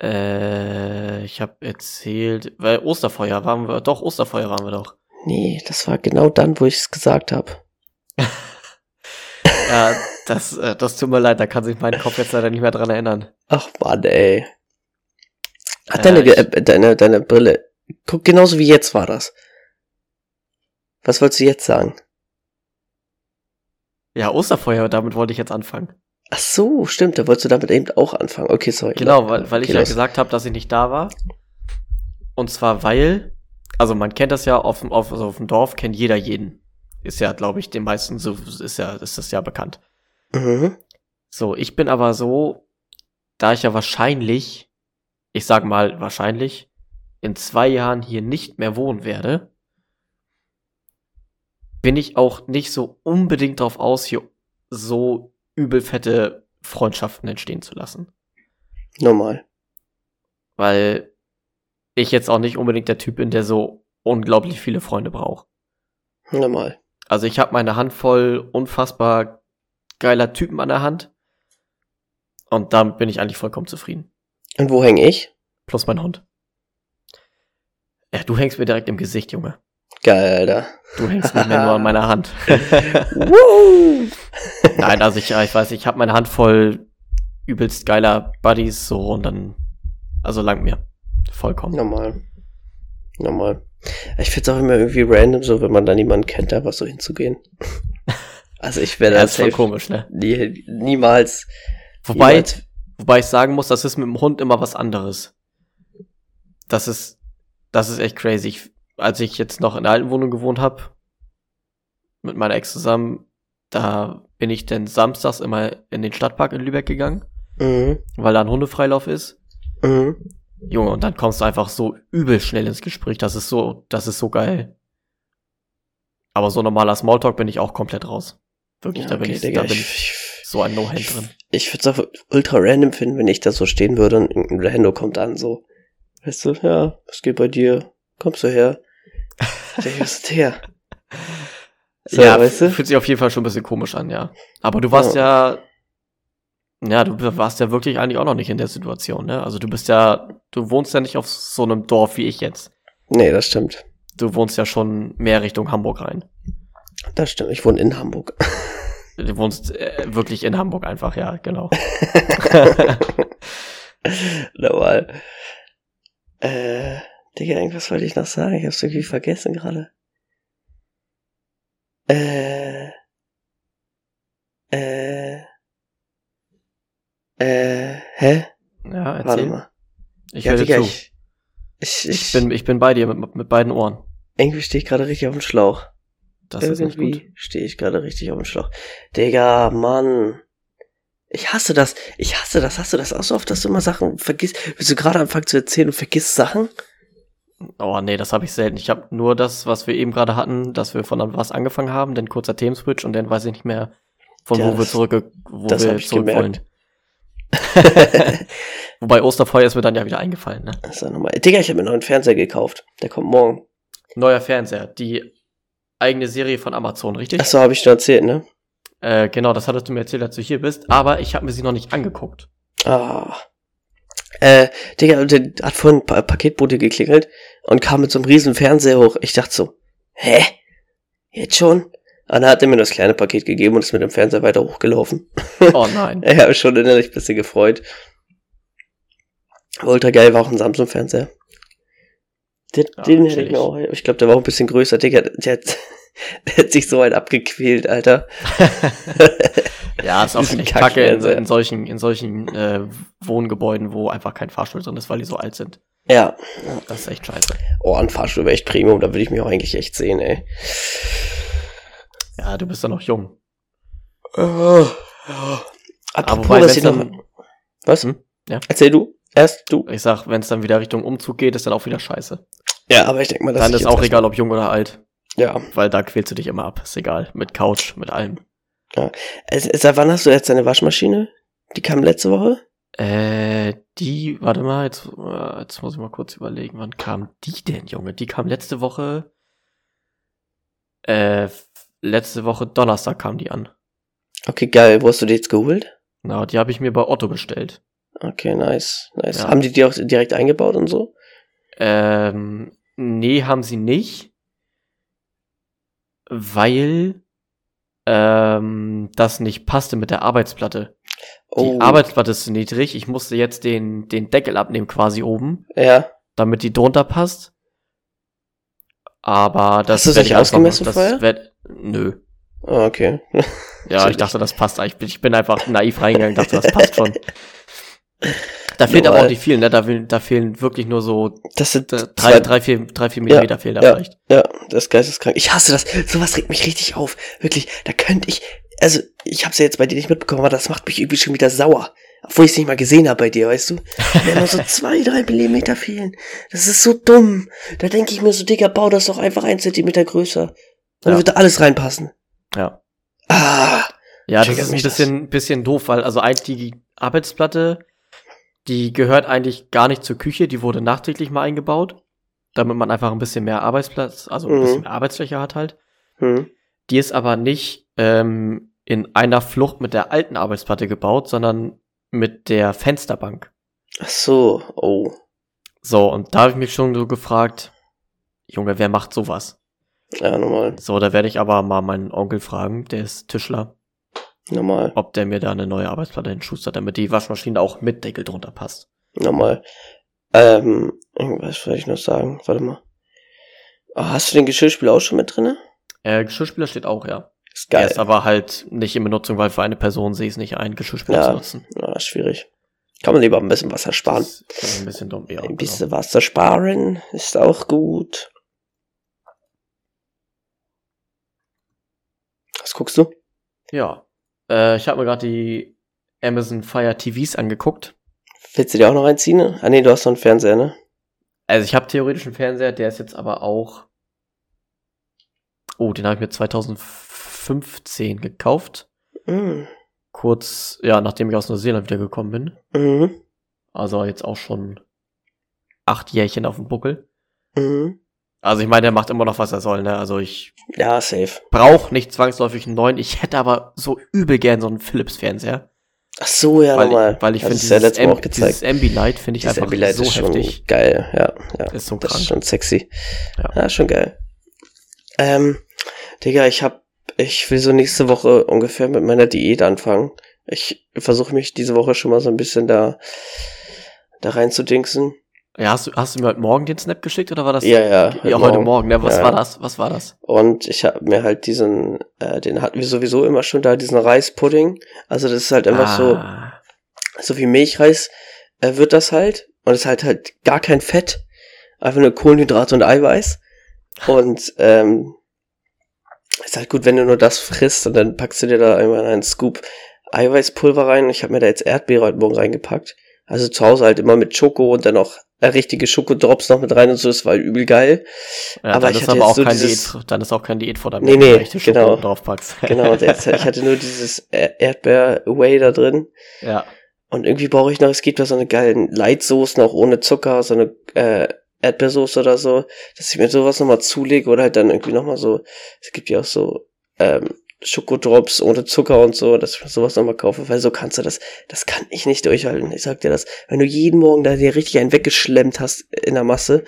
Äh, ich habe erzählt, weil Osterfeuer waren wir, doch, Osterfeuer waren wir doch. Nee, das war genau dann, wo ich es gesagt habe. Ja, das, äh, das tut mir leid, da kann sich mein Kopf jetzt leider nicht mehr dran erinnern. Ach Mann, ey. Ach, Äh, deine, ich- äh, deine, deine Brille. Guck, genauso wie jetzt war das. Was wolltest du jetzt sagen? Ja, Osterfeuer, damit wollte ich jetzt anfangen. Ach so, stimmt, da wolltest du damit eben auch anfangen. Okay, sorry. Genau, weil, weil ich Okay, ja los. gesagt habe, dass ich nicht da war. Und zwar weil, also man kennt das ja auf dem, auf, also auf dem Dorf, kennt jeder jeden. Ist ja, glaube ich, den meisten so, ist ja, ist das ja bekannt. Mhm. So, ich bin aber so, da ich ja wahrscheinlich, ich sag mal wahrscheinlich, in zwei Jahren hier nicht mehr wohnen werde, bin ich auch nicht so unbedingt drauf aus, hier so übelfette Freundschaften entstehen zu lassen. Normal. Weil ich jetzt auch nicht unbedingt der Typ bin, der so unglaublich viele Freunde braucht. Normal. Also ich habe meine Handvoll unfassbar geiler Typen an der Hand. Und damit bin ich eigentlich vollkommen zufrieden. Und wo häng ich? Plus mein Hund. Ja, du hängst mir direkt im Gesicht, Junge. Geil, Alter. Du hängst nicht mehr nur an meiner Hand. Nein, also ich, ich weiß, ich habe meine Hand voll übelst geiler Buddies so und dann, also lang mir. Vollkommen. Normal. Normal. Ich find's auch immer irgendwie random, so wenn man da niemanden kennt, einfach so hinzugehen. Also ich werde Ja, das ist komisch, ne? nie, niemals. Wobei, niemals. wobei ich sagen muss, das ist mit dem Hund immer was anderes. Das ist, das ist echt crazy. Ich, als ich jetzt noch in der alten Wohnung gewohnt habe, mit meiner Ex zusammen, da bin ich dann samstags immer in den Stadtpark in Lübeck gegangen, Mhm. weil da ein Hundefreilauf ist. Mhm. Junge, und dann kommst du einfach so übel schnell ins Gespräch. Das ist so, das ist so geil. Aber so normaler Smalltalk bin ich auch komplett raus. Wirklich, Ja, da bin okay, ich, Digga, da bin ich, ich so ein No-Hand drin. ich würde es auch ultra random finden, wenn ich da so stehen würde und irgendein Rando kommt an, so. Weißt du, ja, was geht bei dir? Kommst du her? Ich denke, was ist her? So, ja, weißt du? fühlt sich auf jeden Fall schon ein bisschen komisch an, ja. Aber du warst ja, ja, du warst ja wirklich eigentlich auch noch nicht in der Situation, ne? Also du bist ja, du wohnst ja nicht auf so einem Dorf wie ich jetzt. Nee, das stimmt. Du wohnst ja schon mehr Richtung Hamburg rein. Das stimmt. Ich wohne in Hamburg. Du wohnst äh, wirklich in Hamburg einfach, ja, genau. Normal. Äh, Digga, irgendwas wollte ich noch sagen. Ich hab's irgendwie vergessen gerade. Äh, äh, äh, hä? Ja, Warte erzähl. mal. Ich ja, höre Digga, zu. ich, ich, Ich ich, bin, ich bin bei dir mit, mit beiden Ohren. irgendwie stehe ich gerade richtig auf dem Schlauch. Das ist nicht gut. irgendwie stehe ich gerade richtig auf dem Schlauch. Digga, Mann. Ich hasse das. Ich hasse das. Hast du das auch so oft, dass du immer Sachen vergisst? Willst du gerade anfangen zu erzählen und vergisst Sachen? Oh nee, das habe ich selten. Ich habe nur das, was wir eben gerade hatten, dass wir von was angefangen haben, dann kurzer Themenswitch und dann weiß ich nicht mehr, von Ja, wo wir zurück, wo wir zurück wollen. Wobei Osterfeuer ist mir dann ja wieder eingefallen, ne? Das ist ja nochmal. Digga, ich habe mir einen neuen Fernseher gekauft. Der kommt morgen. Neuer Fernseher, die eigene Serie von Amazon, richtig? Achso, habe ich schon erzählt, ne? Äh, genau, das hattest du mir erzählt, als du hier bist, aber ich habe mir sie noch nicht angeguckt. Ah. Äh, Digga, der hat vorhin ein pa Paketbote geklingelt und kam mit so einem riesen Fernseher hoch. Ich dachte so, hä? Jetzt schon? Und dann hat er mir das kleine Paket gegeben und ist mit dem Fernseher weiter hochgelaufen. Oh nein. Ich habe mich schon innerlich ein bisschen gefreut. Ultra geil war auch ein Samsung-Fernseher. Den, Ja, den hätte ich mir auch. Ich glaube, der war auch ein bisschen größer. Digga, der hat, der hat sich so weit abgequält, Alter. Ja, ist auch echt kacke in, in solchen, in solchen äh, Wohngebäuden, wo einfach kein Fahrstuhl drin ist, weil die so alt sind. Ja. Das ist echt scheiße. Oh, ein Fahrstuhl wäre echt Premium. Da würde ich mich auch eigentlich echt sehen, ey. Ja, du bist ja noch jung. Oh. Apropos, wobei, was ich noch... dann- Was? Hm? Ja. Erzähl du. Erst du. Ich sag, wenn es dann wieder Richtung Umzug geht, ist dann auch wieder scheiße. Ja, aber ich denke mal, dass dann ist auch egal, ob jung oder alt, Ja. weil da quälst du dich immer ab. Ist egal. Mit Couch, mit allem. Es- Seit wann hast du jetzt deine Waschmaschine? Die kam letzte Woche? Äh, die, warte mal, jetzt, äh, jetzt muss ich mal kurz überlegen, wann kam die denn, Junge? Die kam letzte Woche, äh, letzte Woche Donnerstag kam die an. Okay, geil. Wo hast du die jetzt geholt? Na, die habe ich mir bei Otto bestellt. Okay, nice. Nice. Ja. Haben die die auch direkt eingebaut und so? Ähm, nee, haben sie nicht. Weil ähm, das nicht passte mit der Arbeitsplatte. Die Oh, Arbeitsplatte ist zu niedrig. Ich musste jetzt den, den Deckel abnehmen quasi oben, ja. damit die drunter passt. Aber das Hast werd nicht ausgemessen das vorher? werd- nö. Ah, okay. Ja, ich dachte, das passt. Ich bin, ich bin einfach naiv reingegangen, dachte, das passt schon. Da fehlt aber auch nicht viel, ne? Da, da fehlen wirklich nur so Das sind äh, zwei, drei, drei, vier, drei, vier Millimeter fehlen da ja. vielleicht. Ja, das ist geisteskrank. Ich hasse das. Sowas regt mich richtig auf. Wirklich, da könnte ich. Also, ich hab's ja jetzt bei dir nicht mitbekommen, aber das macht mich irgendwie schon wieder sauer. Obwohl ich es nicht mal gesehen habe bei dir, weißt du? Wenn nur so zwei, drei Millimeter fehlen. Das ist so dumm. Da denke ich mir so, Digga, bau das doch einfach ein Zentimeter größer. Dann Ja. wird da alles reinpassen. Ja. Ah. Ja, das ist ein bisschen, bisschen doof, weil also eigentlich die Arbeitsplatte, die gehört eigentlich gar nicht zur Küche, die wurde nachträglich mal eingebaut, damit man einfach ein bisschen mehr Arbeitsplatz, also ein Mhm. bisschen mehr Arbeitsfläche hat halt. Hm. Die ist aber nicht ähm, in einer Flucht mit der alten Arbeitsplatte gebaut, sondern mit der Fensterbank. Ach so. Oh. So, und da habe ich mich schon so gefragt, Junge, wer macht sowas? Ja, normal. So, da werde ich aber mal meinen Onkel fragen, der ist Tischler, Normal. ob der mir da eine neue Arbeitsplatte hinschustert, damit die Waschmaschine auch mit Deckel drunter passt. Normal. Ähm, irgendwas wollte ich noch sagen. Warte mal. Oh, hast du den Geschirrspüler auch schon mit drinne? Äh, Geschirrspüler steht auch, ja. Ist geil. ist aber halt nicht in Benutzung, weil für eine Person sehe ich es nicht ein, Geschirrspüler Ja. zu nutzen. Ja, schwierig. Kann man lieber ein bisschen Wasser sparen. Das ist ein bisschen dumm, ja. Ein genau. bisschen Wasser sparen ist auch gut. Was guckst du? Ja. Äh, ich habe mir gerade die Amazon Fire TVs angeguckt. Willst du dir auch noch reinziehen? Ne? Ah nee, du hast noch einen Fernseher, ne? Also ich habe theoretisch einen Fernseher, der ist jetzt aber auch. Oh, den habe ich mir 2015 gekauft. Mhm. Kurz, ja, nachdem ich aus Neuseeland wiedergekommen bin. Mhm. Also jetzt auch schon acht Jährchen auf dem Buckel. Mhm. Also ich meine, der macht immer noch, was er soll, ne? Also ich Ja, safe. brauche nicht zwangsläufig einen neuen. Ich hätte aber so übel gern so einen Philips-Fernseher. Ach so, ja, weil, nochmal. weil ich finde ist ja dieses, Mal Am- auch gezeigt. dieses Ambilight finde ich Dieses einfach Ambilight so ist schon heftig. geil, ja. ja. Ist so Das ist schon sexy. Ja. Ja, schon geil. Ähm, Digga, ich hab, ich will so nächste Woche ungefähr mit meiner Diät anfangen. Ich versuche mich diese Woche schon mal so ein bisschen da, da reinzudingsen. Ja, hast du, hast du mir heute Morgen den Snap geschickt oder war das? Ja, ja. Ja, heute Morgen, ne? Was Ja. war das? Was war das? Und ich habe mir halt diesen, äh, den hatten wir sowieso immer schon da, diesen Reispudding. Also das ist halt einfach so, Ah, so wie Milchreis äh, wird das halt. Und es ist halt halt gar kein Fett. Einfach nur Kohlenhydrate und Eiweiß. Und ähm, ist halt gut, wenn du nur das frisst und dann packst du dir da einmal einen Scoop Eiweißpulver rein. Ich habe mir da jetzt Erdbeere heute Morgen reingepackt. Also zu Hause halt immer mit Schoko und dann auch äh, richtige Schokodrops noch mit rein und so. Das war übel geil. Ja, Aber ich ist hatte aber jetzt auch so kein dieses- Diät, dann ist auch kein Diätfutter Nee, wenn nee, echte genau. Schokolade draufpackst. Genau, jetzt, ich hatte nur dieses Er- Erdbeer-Whey da drin. ja. Und irgendwie brauche ich noch, es gibt da so eine geilen Lightsoßen, auch ohne Zucker, so eine äh, Erdbeersoße oder so, dass ich mir sowas nochmal zulege oder halt dann irgendwie nochmal so, es gibt ja auch so ähm, Schokodrops ohne Zucker und so, dass ich sowas nochmal kaufe, weil so kannst du das, das kann ich nicht durchhalten. Ich sag dir das, wenn du jeden Morgen da dir richtig einen weggeschlemmt hast in der Masse,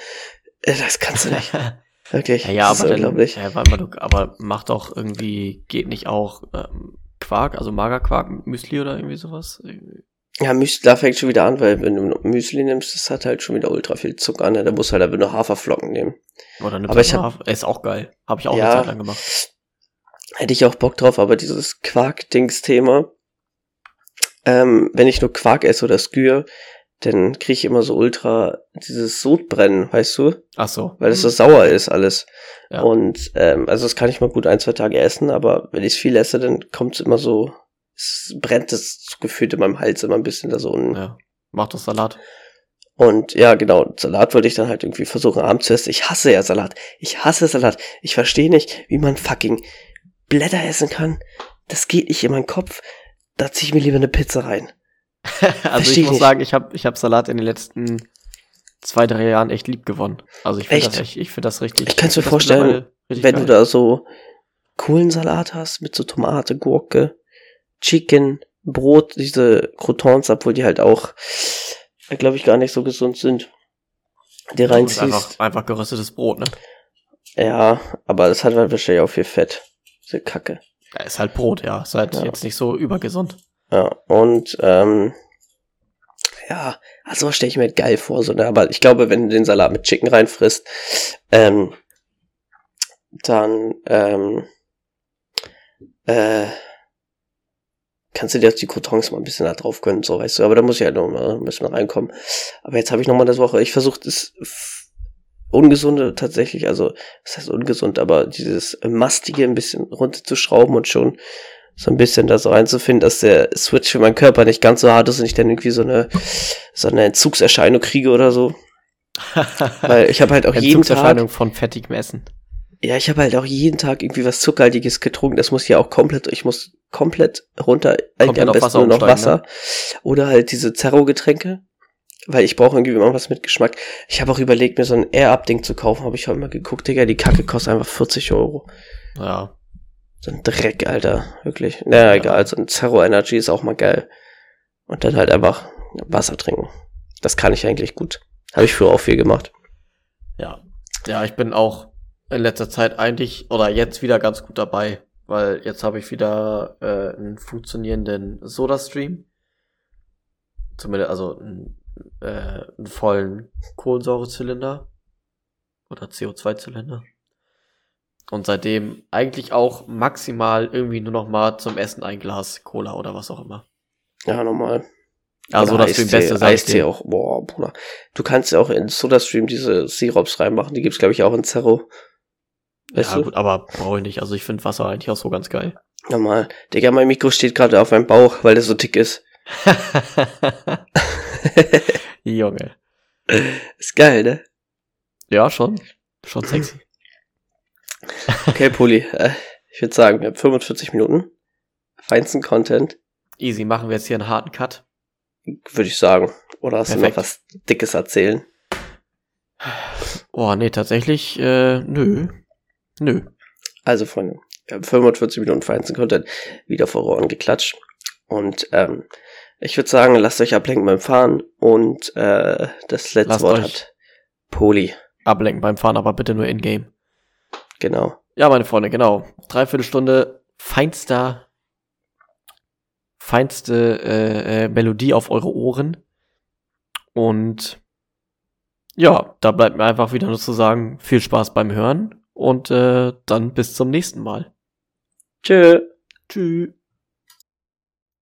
äh, das kannst du nicht. Wirklich. ja, ja, das aber ist dann, unglaublich. ja, warte mal, aber mach doch irgendwie, geht nicht auch ähm, Quark, also Magerquark mit Müsli oder irgendwie sowas? Ja, Müsli, da fängt schon wieder an, weil wenn du Müsli nimmst, das hat halt schon wieder ultra viel Zucker, ne? Da musst du halt einfach nur Haferflocken nehmen. Oder eine Aber ich hab- Hafer- ist auch geil. Habe ich auch Ja. eine Zeit lang gemacht. Hätte ich auch Bock drauf, aber dieses Quark-Dings-Thema, ähm, wenn ich nur Quark esse oder Skür, dann kriege ich immer so ultra dieses Sodbrennen, weißt du? Ach so. Weil es so sauer ist alles. Ja. Und ähm, also das kann ich mal gut ein, zwei Tage essen, aber wenn ich viel esse, dann kommt es immer so, es brennt es gefühlt in meinem Hals immer ein bisschen da so unten. Ja. Mach doch Salat. Und ja, genau, Salat wollte ich dann halt irgendwie versuchen, abends zu essen. Ich hasse ja Salat. Ich hasse Salat. Ich verstehe nicht, wie man fucking Blätter essen kann. Das geht nicht in meinen Kopf. Da ziehe ich mir lieber eine Pizza rein. also ich ich muss nicht. sagen, ich habe ich hab Salat in den letzten zwei, drei Jahren echt lieb gewonnen. Also ich finde das, echt- ich find das richtig. Ich kann's mir find das vorstellen, Wenn geil. du da so coolen Salat hast mit so Tomate, Gurke, Chicken, Brot, diese Croutons, obwohl die halt auch, glaube ich, gar nicht so gesund sind. Die Das ist reinziehst. einfach, einfach geröstetes Brot, ne? Ja, aber das hat halt wahrscheinlich auch viel Fett. Diese Kacke. Ja, ist halt Brot, ja. Ist halt Ja. jetzt nicht so übergesund. Ja, und ähm, ja, also stelle ich mir halt geil vor, so, ne? Aber ich glaube, wenn du den Salat mit Chicken reinfrisst, ähm, dann ähm, äh, kannst du dir die Croutons mal ein bisschen da drauf gönnen, so weißt du, aber da muss ich halt noch mal ein bisschen reinkommen. Aber jetzt habe ich noch mal das Woche, ich versuche das ungesunde tatsächlich, also das heißt ungesund, aber dieses mastige ein bisschen runterzuschrauben und schon so ein bisschen da so reinzufinden, dass der Switch für meinen Körper nicht ganz so hart ist und ich dann irgendwie so eine so eine Entzugserscheinung kriege oder so. Weil ich habe halt auch jeden Tag, Entzugserscheinung von fettigem Essen. ja, ich habe halt auch jeden Tag irgendwie was Zuckerhaltiges getrunken. Das muss ja auch komplett, ich muss komplett runter, eigentlich Komplett am besten nur noch ne? Wasser. Oder halt diese Zerro-Getränke. Weil ich brauche irgendwie immer was mit Geschmack. Ich habe auch überlegt, mir so ein Air-Up-Ding zu kaufen. Habe ich heute mal geguckt, Digga, die Kacke kostet einfach 40 Euro. Ja. So ein Dreck, Alter. Wirklich. Naja, Ja. egal. So ein Zero Energy ist auch mal geil. Und dann halt einfach Wasser trinken. Das kann ich eigentlich gut. Habe ich früher auch viel gemacht. Ja. Ja, ich bin auch in letzter Zeit eigentlich oder jetzt wieder ganz gut dabei, weil jetzt habe ich wieder äh, einen funktionierenden Soda-Stream. Zumindest also einen, äh, einen vollen Kohlensäurezylinder oder CO2-Zylinder. Und seitdem eigentlich auch maximal irgendwie nur noch mal zum Essen ein Glas Cola oder was auch immer. Ja, normal. Also Oder das ist die Eistee, beste. Eistee auch, boah, Bruder. Du kannst ja auch in SodaStream diese Sirops reinmachen, die gibt's glaube ich auch in Zerro. Weißt Ja du? gut, aber brauche ich nicht. Also ich finde Wasser eigentlich auch so ganz geil. Normal. Digga, mein Mikro steht gerade auf meinem Bauch, weil der so dick ist. Junge. ist geil, ne? Ja, schon. Schon sexy. Okay, Puli. Äh, ich würde sagen, wir haben 45 Minuten. Feinsten Content, Easy, machen wir jetzt hier einen harten Cut. würde ich sagen. Oder hast du Perfekt. noch was Dickes erzählen? Oh, nee, tatsächlich, äh, nö. Nö. Also, Freunde, wir haben 45 Minuten feinsten Content wieder vor Ohren geklatscht. Und ähm, ich würde sagen, lasst euch ablenken beim Fahren. Und äh, das letzte Lasst Wort hat Poli. Ablenken beim Fahren, aber bitte nur in-game. Genau. Ja, meine Freunde, genau. Dreiviertelstunde feinster, feinste äh, äh, Melodie auf eure Ohren. Und ja, da bleibt mir einfach wieder nur zu sagen, viel Spaß beim Hören und äh, dann bis zum nächsten Mal. Tschö. Tschüss.